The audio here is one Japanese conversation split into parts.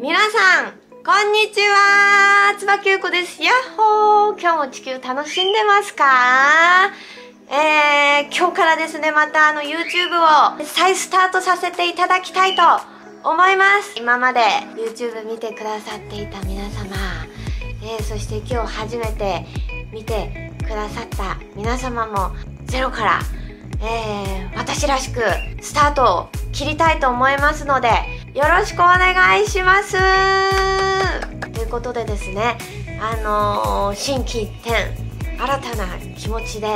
皆さん、こんにちは椿ゆこです。やっほー今日も地球楽しんでますか？えー、今日からですね、またあの YouTube を再スタートさせていただきたいと思います。今まで YouTube 見てくださっていた皆様、えー、そして今日初めて見てくださった皆様もゼロから、えー、私らしくスタートを切りたいと思いますので、よろしくお願いします。ということでですね、あのー、心機一転、新たな気持ちで、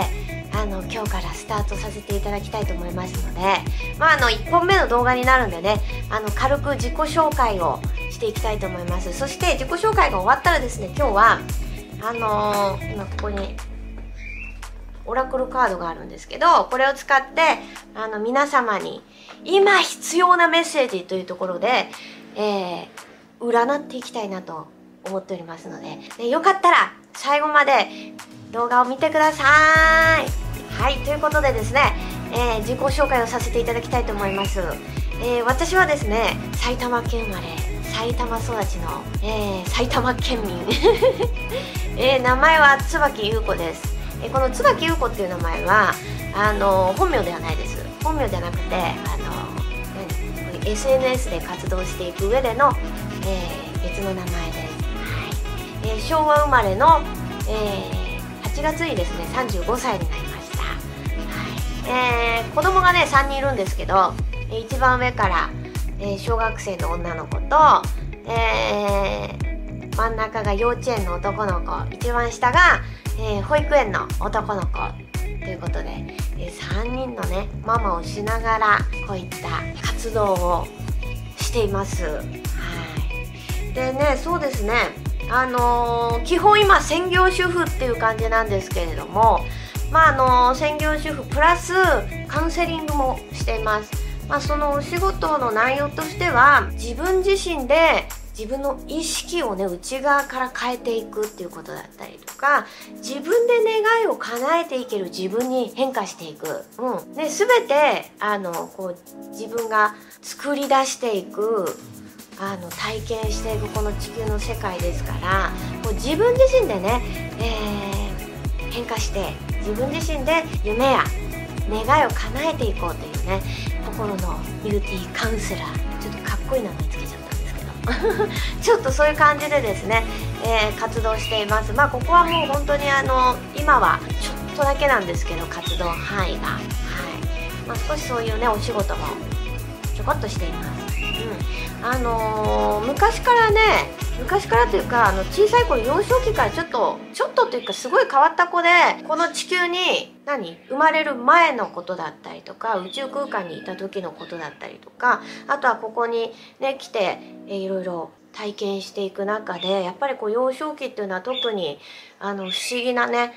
あの今日からスタートさせていただきたいと思いますので、まあ、あの1本目の動画になるんでねあの軽く自己紹介をしていきたいと思います。そして自己紹介が終わったらですね今日はあのー、今ここにオラクルカードがあるんですけどこれを使ってあの皆様に今必要なメッセージというところで、えー、占っていきたいなと思っておりますのででよかったら最後まで動画を見てください。はいということでですね、えー、自己紹介をさせていただきたいと思います、えー、私はですね埼玉県生まれ埼玉育ちの、えー、埼玉県民、え名前は椿優子です。えこの椿優子っていう名前はあの本名ではないです。本名じゃなくてあの何？SNS で活動していく上での、えー、別の名前で。す、はい。えー、昭和生まれの、えー、8月にですね35歳になりました、はい。えー、子供がね3人いるんですけど一番上から、えー、小学生の女の子と、えー、真ん中が幼稚園の男の子。一番下がえー、保育園の男の子ということで、えー、3人のねママをしながらこういった活動をしています。はい、でねそうですねあのー、基本今専業主婦っていう感じなんですけれどもまああの専業主婦プラスカウンセリングもしています。まあ、そのお仕事の内容としては自分自身で自分の意識をね内側から変えていくっていうことだったりとか自分で願いを叶えていける自分に変化していく、うん。ね、全てあのこう自分が作り出していくあの体験していくこの地球の世界ですからこう自分自身でね、えー、変化して自分自身で夢や願いを叶えていこうというね心のビューティーカウンセラー。ちょっとかっこいい名前つけちゃった。ちょっとそういう感じでですね、えー、活動しています。まあここはもう本当にあの今はちょっとだけなんですけど活動範囲が。はい、まあ、少しそういうねお仕事もちょこっとしています。うん。あのー、昔からね昔からというかあの小さい頃幼少期からちょっとちょっとというかすごい変わった子でこの地球に何生まれる前のことだったりとか宇宙空間にいた時のことだったりとかあとはここにね来て、えいろいろ体験していく中でやっぱりこう幼少期っていうのは特にあの不思議なね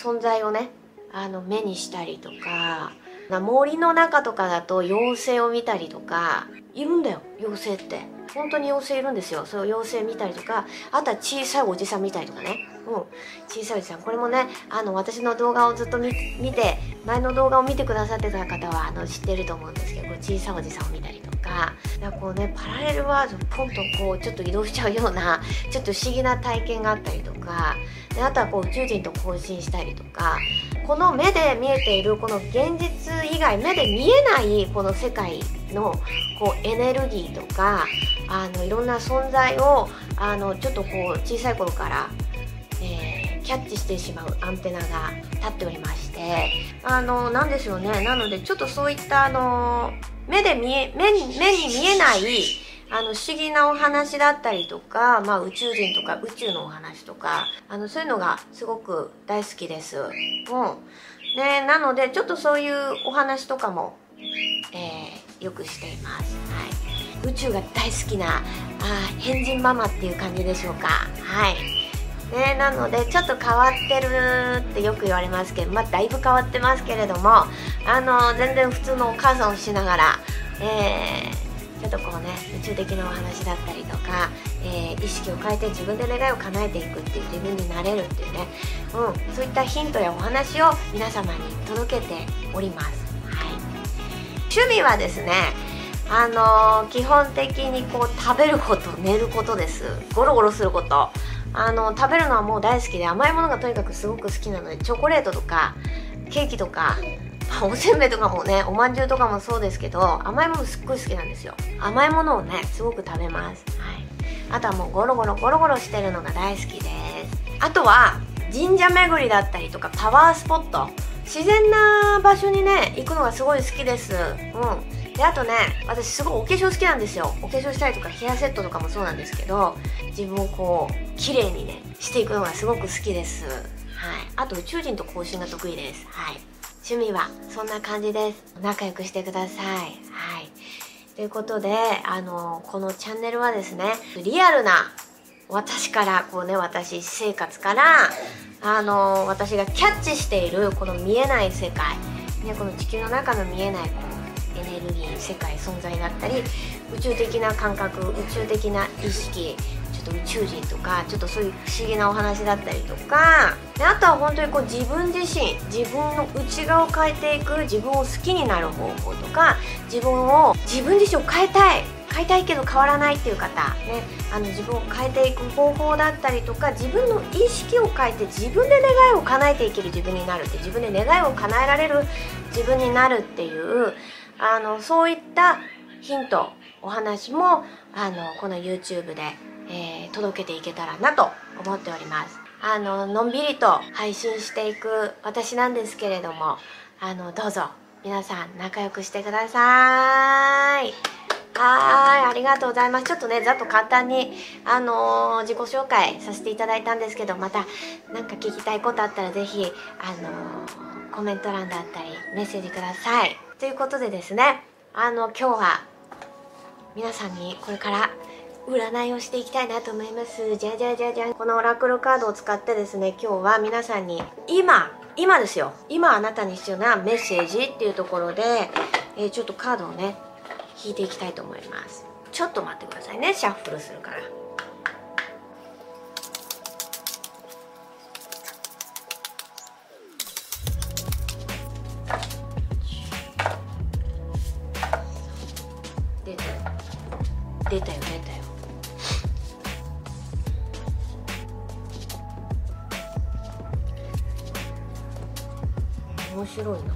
存在をねあの目にしたりとかな森の中とかだと妖精を見たりとかいるんだよ妖精って。本当に妖精いるんですよ。そう妖精見たりとかあとは小さいおじさん見たりとかね。うん。小さいおじさん。これもねあの私の動画をずっと見て前の動画を見てくださってた方はあの知ってると思うんですけど小さいおじさんを見たりとか。かこうねパラレルワールドポンとこうちょっと移動しちゃうようなちょっと不思議な体験があったりとか。であとはこう宇宙人と交信したりとか。この目で見えているこの現実以外目で見えないこの世界のこうエネルギーとかあのいろんな存在をあのちょっとこう小さい頃から、えー、キャッチしてしまうアンテナが立っておりましてあのなんでしょうね。なのでちょっとそういったあの目で見え目に目に見えないあの不思議なお話だったりとか、まあ、宇宙人とか宇宙のお話とかあのそういうのがすごく大好きです。うんね、なのでちょっとそういうお話とかも、えー、よくしています。はい、宇宙が大好きなあ変人ママっていう感じでしょうか。はいね、なのでちょっと変わってるってよく言われますけど、まあ、だいぶ変わってますけれどもあの全然普通のお母さんをしながら、えーちょっとこうね宇宙的なお話だったりとか、えー、意識を変えて自分で願いを叶えていくっていう自分になれるっていうね、うん、そういったヒントやお話を皆様に届けております。はい、趣味はですねあのー、基本的にこう食べること寝ることです。ゴロゴロすること。あの食べるのはもう大好きで甘いものがとにかくすごく好きなのでチョコレートとかケーキとかあおせんべいとかもねおまんじゅうとかもそうですけど甘いものすっごい好きなんですよ。甘いものをねすごく食べます。はい。あとはもうゴロゴロゴロゴロしてるのが大好きです。あとは神社巡りだったりとかパワースポット。自然な場所にね行くのがすごい好きです。うん。であとね私すごいお化粧好きなんですよ。お化粧したりとかヘアセットとかもそうなんですけど自分をこう綺麗にねしていくのがすごく好きです。はい。あと宇宙人と交信が得意です。はい。趣味はそんな感じです。仲良くしてください。はい。ということであのこのチャンネルはですねリアルな私からこうね私生活からあの私がキャッチしているこの見えない世界、ね、この地球の中の見えないこのエネルギー世界存在だったり宇宙的な感覚宇宙的な意識と宇宙人とかちょっとそういう不思議なお話だったりとか。であとは本当にこう自分自身自分の内側を変えていく自分を好きになる方法とか自分を自分自身を変えたい変えたいけど変わらないっていう方、ね、あの自分を変えていく方法だったりとか自分の意識を変えて自分で願いを叶えていける自分になるって自分で願いを叶えられる自分になるっていうあのそういったヒントお話もあのこの YouTube で、えー、届けていけたらなと思っております。あののんびりと配信していく私なんですけれどもあのどうぞ皆さん仲良くしてください。はいありがとうございますちょっとねざっと簡単にあのー、自己紹介させていただいたんですけどまた何か聞きたいことあったら是非あのー、コメント欄だったりメッセージくださいということでですねあの今日は皆さんにこれから占いをしていきたいなと思います。じゃじゃじゃじゃん。このオラクルカードを使ってですね今日は皆さんに今今ですよ。今あなたに必要なメッセージっていうところで、えー、ちょっとカードをね引いていきたいと思います。ちょっと待ってくださいね。シャッフルするから。出たよ。出たよ。面白いな。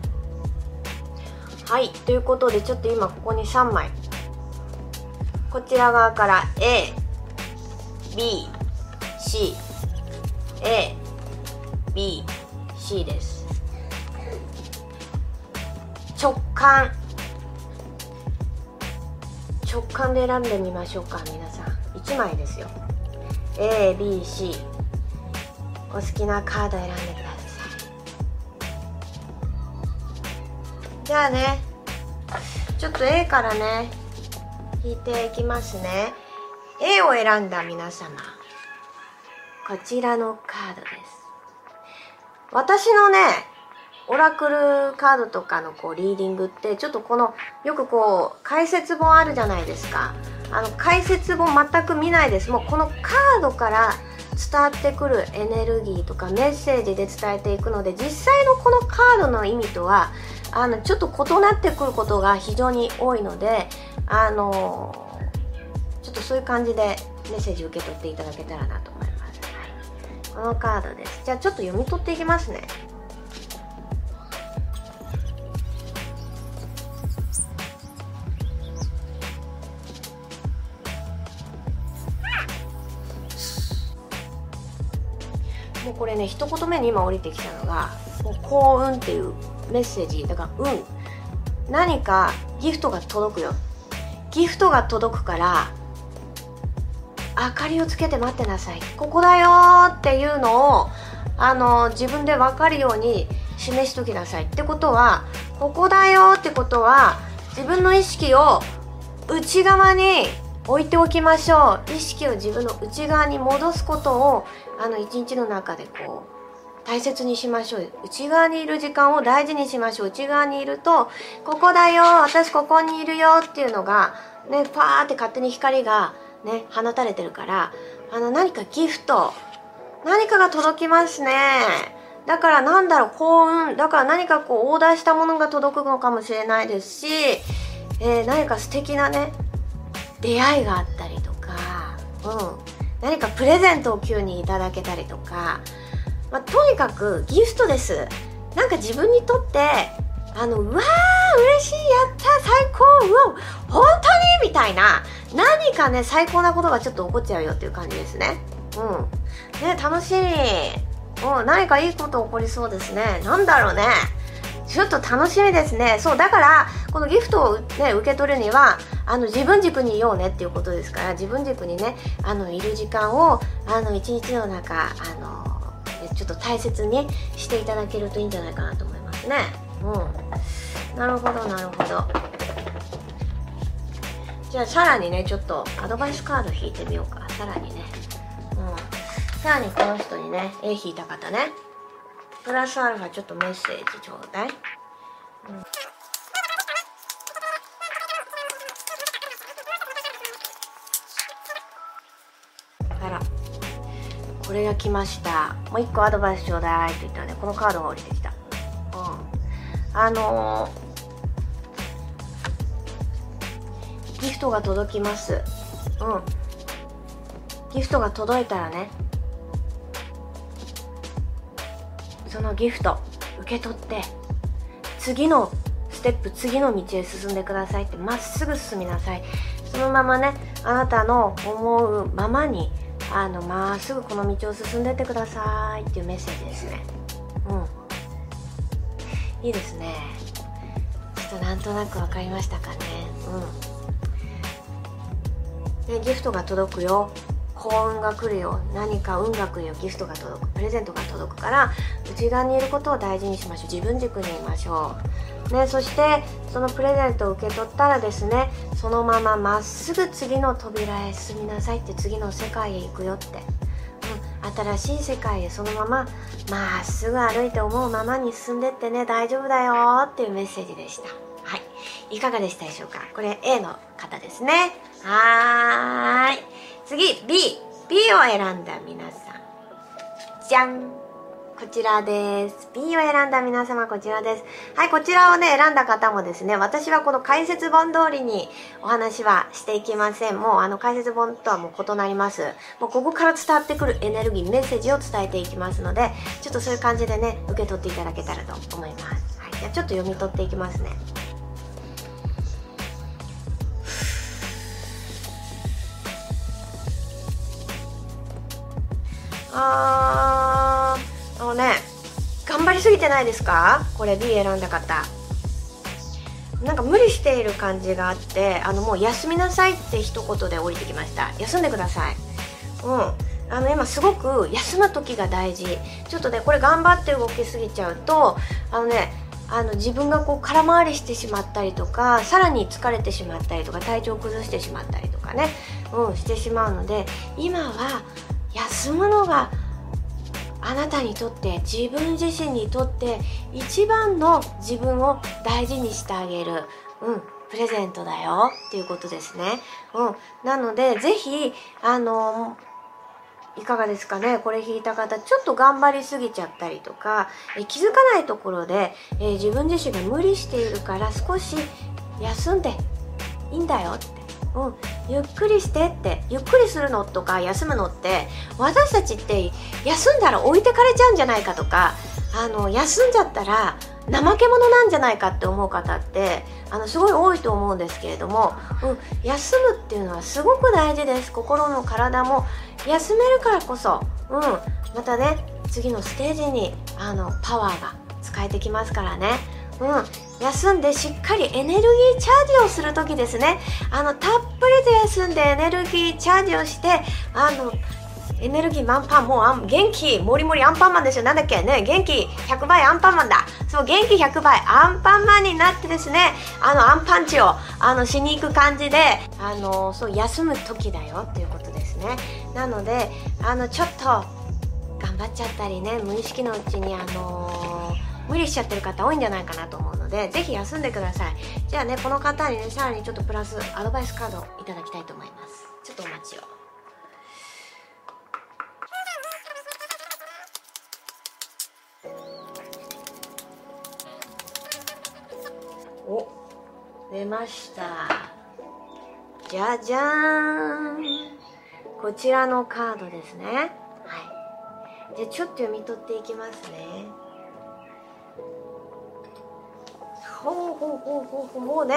はいということでちょっと今ここに3枚。こちら側から A B C A B C です。直感。直感で選んでみましょうか皆さん。1枚ですよ。ABC お好きなカード選んでじゃあね。ちょっと A からね。引いていきますね。A を選んだ皆様。こちらのカードです。私のねオラクルカードとかのこうリーディングってちょっとこのよくこう解説本あるじゃないですか。あの解説本全く見ないです。もうこのカードから伝わってくるエネルギーとかメッセージで伝えていくので実際のこのカードの意味とはあのちょっと異なってくることが非常に多いのであのちょっとそういう感じでメッセージ受け取っていただけたらなと思います、はい、このカードです。じゃあちょっと読み取っていきますね。もうこれね一言目に今降りてきたのがもう幸運っていうメッセージ。だからうん。何かギフトが届くよ。ギフトが届くから明かりをつけて待ってなさい。ここだよっていうのをあの自分で分かるように示しときなさい。ってことはここだよってことは自分の意識を内側に置いておきましょう。意識を自分の内側に戻すことをあの一日の中でこう大切にしましょう。内側にいる時間を大事にしましょう。内側にいるとここだよ私ここにいるよっていうのがねパーって勝手に光がね放たれてるからあの何かギフト何かが届きますね。だからなんだろう幸運。だから何かこうオーダーしたものが届くのかもしれないですしえー、何か素敵なね出会いがあったりとか、うん、何かプレゼントを急にいただけたりとか、まあ、とにかくギフトです。なんか自分にとってあのうわー嬉しいやった最高うわ本当にみたいな。何かね最高なことがちょっと起こっちゃうよっていう感じですね。うん。ね楽しみうん何かいいこと起こりそうですね。なんだろうね。ちょっと楽しみですね。そうだからこのギフトを、ね、受け取るにはあの自分軸にいようねっていうことですから自分軸にねあのいる時間をあの一日の中あのちょっと大切にしていただけるといいんじゃないかなと思いますね。うん。なるほどなるほど。じゃあさらにねちょっとアドバイスカード引いてみようか。さらにね。うん。さらにこの人にね絵引いた方ね。プラスアルファちょっとメッセージちょうだい、これが来ました。もう一個アドバイスちょうだいって言ったらねこのカードが降りてきた。うん。あのー、ギフトが届きます。うん。ギフトが届いたらねそのギフト受け取って次のステップ次の道へ進んでくださいってまっすぐ進みなさい。そのままねあなたの思うままにあのまっすぐこの道を進んでってくださいっていうメッセージですね。うん。いいですね。ちょっとなんとなく分かりましたかね。うん。でギフトが届くよ。幸運が来るよ。何か運が来るよ。ギフトが届く。プレゼントが届くから内側にいることを大事にしましょう。自分軸にいましょう、ね、そしてそのプレゼントを受け取ったらですねそのまままっすぐ次の扉へ進みなさいって次の世界へ行くよって、うん、新しい世界へそのまままっすぐ歩いて思うままに進んでってね大丈夫だよっていうメッセージでした。はい。いかがでしたでしょうか？これ A の方ですね。はーい。次 B B を選んだ皆さん。じゃん。こちらです。B を選んだ皆様こちらです。はい、こちらをね、選んだ方もですね、私はこの解説本通りにお話はしていきません。もうあの解説本とはもう異なります。もうここから伝わってくるエネルギー、メッセージを伝えていきますので、ちょっとそういう感じでね、受け取っていただけたらと思います。はい、じゃあちょっと読み取っていきますね。あーあのね頑張りすぎてないですか？これ B 選んだ方。なんか無理している感じがあってあのもう休みなさいって一言で降りてきました。休んでください。うん。あの今すごく休む時が大事。ちょっとねこれ頑張って動きすぎちゃうとあのねあの自分がこう空回りしてしまったりとかさらに疲れてしまったりとか体調を崩してしまったりとかね、うん、してしまうので今は休むのがあなたにとって自分自身にとって一番の自分を大事にしてあげる、うん、プレゼントだよ。っていうことですね。うん、なので是非あのいかがですかね。これ引いた方ちょっと頑張りすぎちゃったりとかえ気づかないところで、え、自分自身が無理しているから少し休んでいいんだよってうん、ゆっくりしてってゆっくりするのとか休むのって私たちって休んだら置いてかれちゃうんじゃないかとかあの休んじゃったら怠け者なんじゃないかって思う方ってあのすごい多いと思うんですけれども、うん、休むっていうのはすごく大事です心も体も休めるからこそ、うん、またね次のステージにあのパワーが使えてきますからね。うん、休んでしっかりエネルギーチャージをする時ですね。あのたっぷりと休んでエネルギーチャージをしてあのエネルギー満帆もう元気もりもりアンパンマンですよなんだっけ？ね元気100倍アンパンマンだ。そう元気100倍アンパンマンになってですねあのアンパンチをあのしに行く感じであのそう休む時だよ。っていうことですね。なのであのちょっと頑張っちゃったりね無意識のうちにあのー無理しちゃってる方多いんじゃないかなと思うのでぜひ休んでください。じゃあねこの方にねさらにちょっとプラスアドバイスカードいただきたいと思います。ちょっとお待ちを。お出ました。じゃじゃーん。こちらのカードですね。はい。じゃあちょっと読み取っていきますね。ほうほうほうほうほうもうね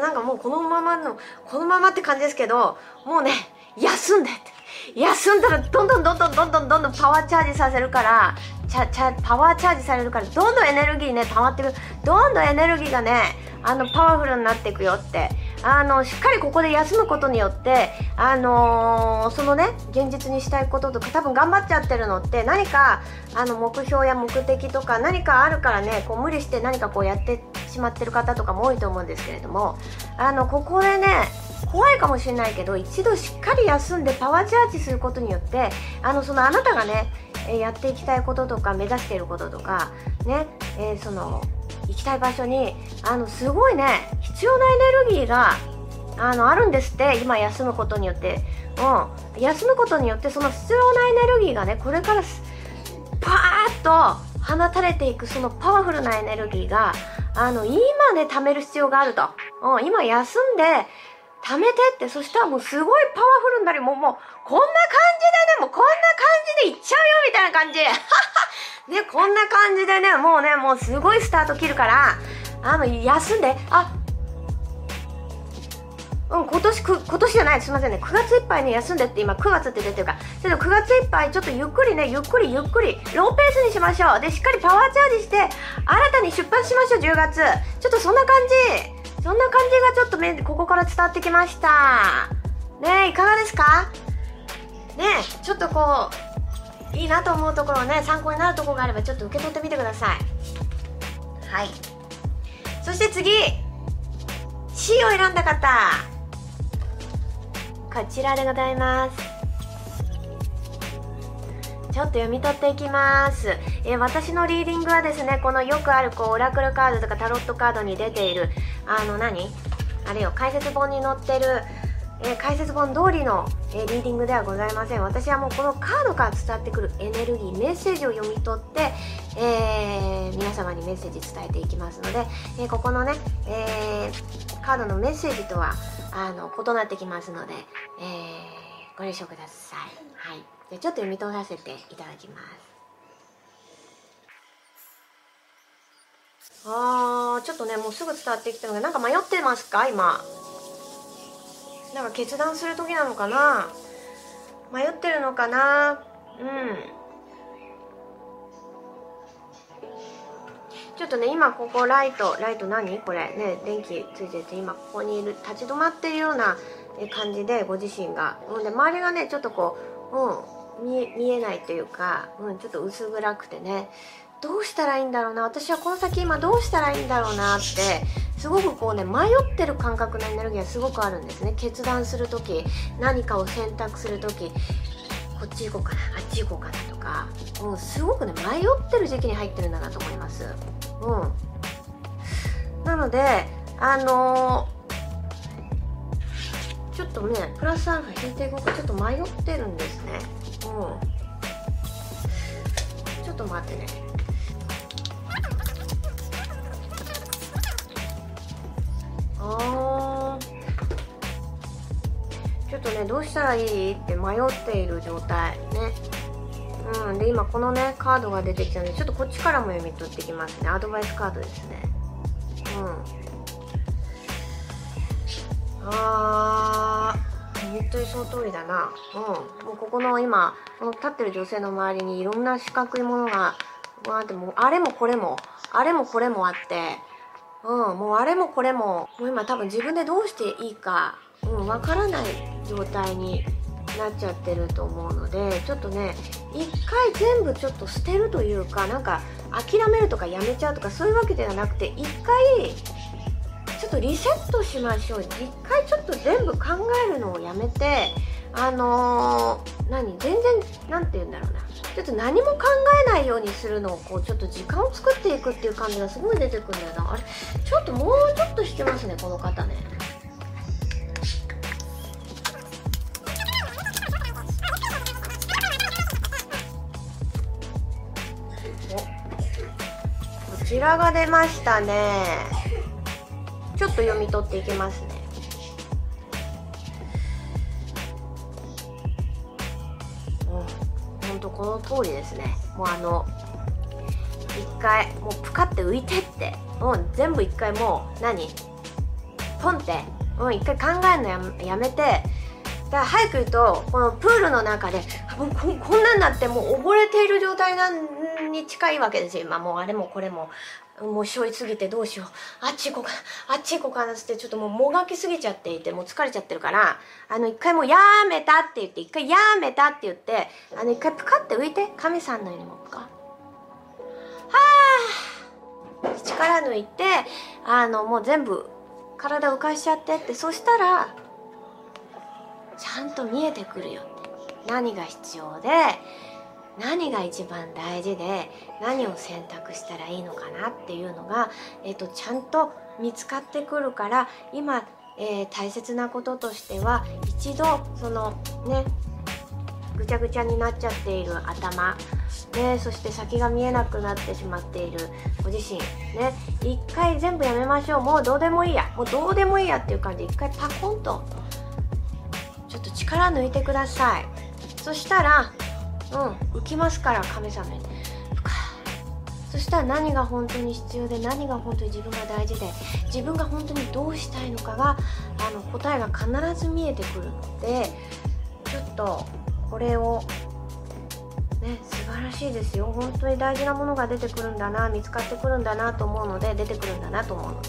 なんかもうこのままのこのままって感じですけどもうね休んでって。休んだらどんどんどんどんどんどんどんどんパワーチャージさせるからチャチャパワーチャージされるからどんどんエネルギーね溜まってくどんどんエネルギーがねあのパワフルになっていくよって。あのしっかりここで休むことによってあのー、そのね現実にしたいこととか多分頑張っちゃってるのって何かあの目標や目的とか何かあるからねこう無理して何かこうやってしまってる方とかも多いと思うんですけれどもあのここでね怖いかもしれないけど一度しっかり休んでパワーチャージすることによってあのそのあなたがねやっていきたいこととか目指していることとかね、えー、その行きたい場所にあのすごいね必要なエネルギーがあのあるんですって今休むことによって、うん、休むことによってその必要なエネルギーがねこれからパーッと放たれていくそのパワフルなエネルギーがあの今ね貯める必要があると、うん、今休んで貯めてってそしたらもうすごいパワフルになりもうもうこんな感じでねもうこんな感じでいっちゃうよみたいな感じ。ね、こんな感じでね、もうね、もうすごいスタート切るから、あの、休んで、あ、うん、今年く、今年じゃない、すみませんね。9月いっぱいね、休んでって今、9月って出てるから。ちょっと9月いっぱい、ちょっとゆっくりね、ゆっくりゆっくり、ローペースにしましょう。で、しっかりパワーチャージして、新たに出発しましょう、10月。ちょっとそんな感じ。そんな感じがちょっとめ、ここから伝わってきました。ねいかがですか？ねちょっとこう、いいなと思うところね参考になるところがあればちょっと受け取ってみてくださいはいそして次 C を選んだ方こちらでございます。ちょっと読み取っていきます、え、私のリーディングはですねこのよくあるこうオラクルカードとかタロットカードに出ているあの何？あれよ解説本に載ってるえ、解説本通りの、え、リーディングではございません。私はもうこのカードから伝わってくるエネルギーメッセージを読み取って、え、皆様にメッセージ伝えていきますので、えここのね、えカードのメッセージとはあの異なってきますので、えご了承ください、はい、じゃちょっと読み取らせていただきます。あーちょっとねもうすぐ伝わってきたのでなんか迷ってますか？今。なんか決断する時なのかな？迷ってるのかな？うん。ちょっとね今ここライトライト何？これ。ね電気ついてて今ここにいる立ち止まってるような感じでご自身が、うん、で周りがねちょっとこう、うん、見見えないというか、うん、ちょっと薄暗くてねどうしたらいいんだろうな私はこの先今どうしたらいいんだろうなってすごくこうね迷ってる感覚のエネルギーがすごくあるんですね。決断する時何かを選択する時こっち行こうかなあっち行こうかなとか、うん、すごくね迷ってる時期に入ってるんだなと思います。うんなのであの、ちょっとねプラスアルファ引いていこうか。ちょっと迷ってるんですね。うん。ちょっと待ってね。あちょっとねどうしたらいいって迷っている状態ね。うん。で今このねカードが出てきたのでちょっとこっちからも読み取ってきますね。アドバイスカードですね。うん。あー本当にその通りだな。うん。もうここの今この立ってる女性の周りにいろんな四角いものがわーってもうあれもこれもあれもこれもあってうん、もうあれもこれももう今多分自分でどうしていいか、うん、分からない状態になっちゃってると思うのでちょっとね一回全部ちょっと捨てるというかなんか諦めるとかやめちゃうとかそういうわけではなくて一回ちょっとリセットしましょう。一回ちょっと全部考えるのをやめてあのー、何？全然何て言うんだろうな。ちょっと何も考えないようにするのをこうちょっと時間を作っていくっていう感じがすごい出てくるんだよな。あれ？ちょっともうちょっとしてますねこの方ね。こちらが出ましたね。ちょっと読み取っていきますね。この通りですね。もうあの一回もうプカって浮いてって。もう全部一回もう何？ポンって。もう一回考えるのややめて。だから早く言うとこのプールの中でここんなんなってもう溺れている状態なんに近いわけですよ。今もうあれもこれも。もうしょいすぎてどうしよう。あっち行こうか。あっち行こうかなっつってちょっともうもがきすぎちゃっていてもう疲れちゃってるからあの一回もうやめたって言って一回やめたって言ってあの一回プカって浮いて亀さんのようにもプカはあ力抜いてあのもう全部体浮かしちゃってって。そしたらちゃんと見えてくるよって。何が必要で何が一番大事で何を選択したらいいのかなっていうのが、えーと、ちゃんと見つかってくるから今、えー、大切なこととしては一度そのねぐちゃぐちゃになっちゃっている頭ね、そして先が見えなくなってしまっているご自身ね一回全部やめましょう。もうどうでもいいや。もうどうでもいいやっていう感じで一回パコンとちょっと力抜いてください。そしたらうん浮きますから神様に。そしたら何が本当に必要で何が本当に自分が大事で自分が本当にどうしたいのかがあの答えが必ず見えてくるのでちょっとこれをね素晴らしいですよ。本当に大事なものが出てくるんだな見つかってくるんだなと思うので出てくるんだなと思うので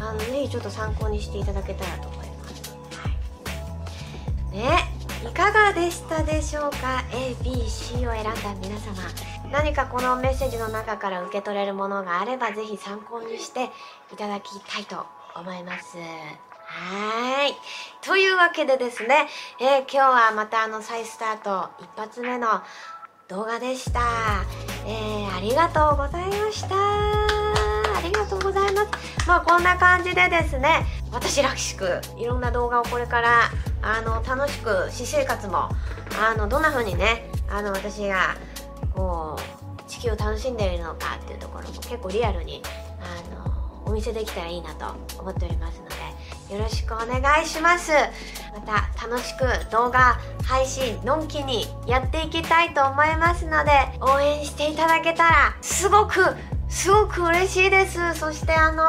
あのぜひちょっと参考にしていただけたらと思います。はい、ね。いかがでしたでしょうか？ABC を選んだ皆様。何かこのメッセージの中から受け取れるものがあればぜひ参考にしていただきたいと思います。はい。というわけでですね、えー、今日はまたあの再スタート一発目の動画でした、えー、ありがとうございました。ありがとうございます。まあこんな感じでですね私らしくいろんな動画をこれからあの楽しく私生活もあのどんな風にねあの私がこう地球を楽しんでいるのかっていうところも結構リアルにあのお見せできたらいいなと思っておりますのでよろしくお願いします。また楽しく動画配信のんきにやっていきたいと思いますので応援していただけたらすごくすごく嬉しいです。そしてあの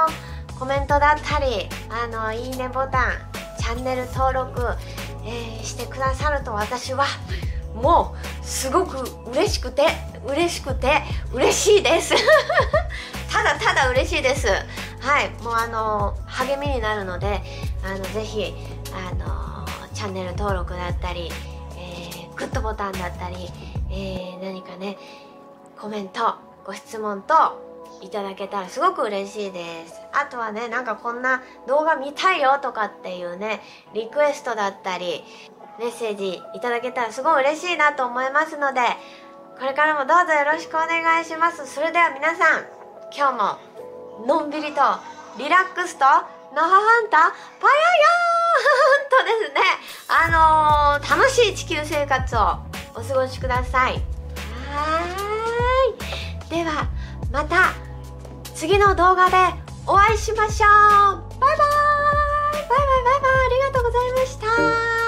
コメントだったりあのいいねボタンャンネル登録、えー、してくださると私はもうすごく嬉しくて嬉しくて嬉しいです。ただただ嬉しいです。はいもうあの励みになるのであのぜひあのチャンネル登録だったり、えー、グッドボタンだったり、えー、何かねコメントご質問といただけたらすごく嬉しいです。あとはねなんかこんな動画見たいよとかっていうねリクエストだったりメッセージいただけたらすごい嬉しいなと思いますのでこれからもどうぞよろしくお願いします。それでは皆さん今日ものんびりとリラックスとノハハンタパヤヤーンとですね。あのー、楽しい地球生活をお過ごしください。はい。ではまた次の動画でお会いしましょう。バイバーイ。バイバイ。バイバイ。ありがとうございました。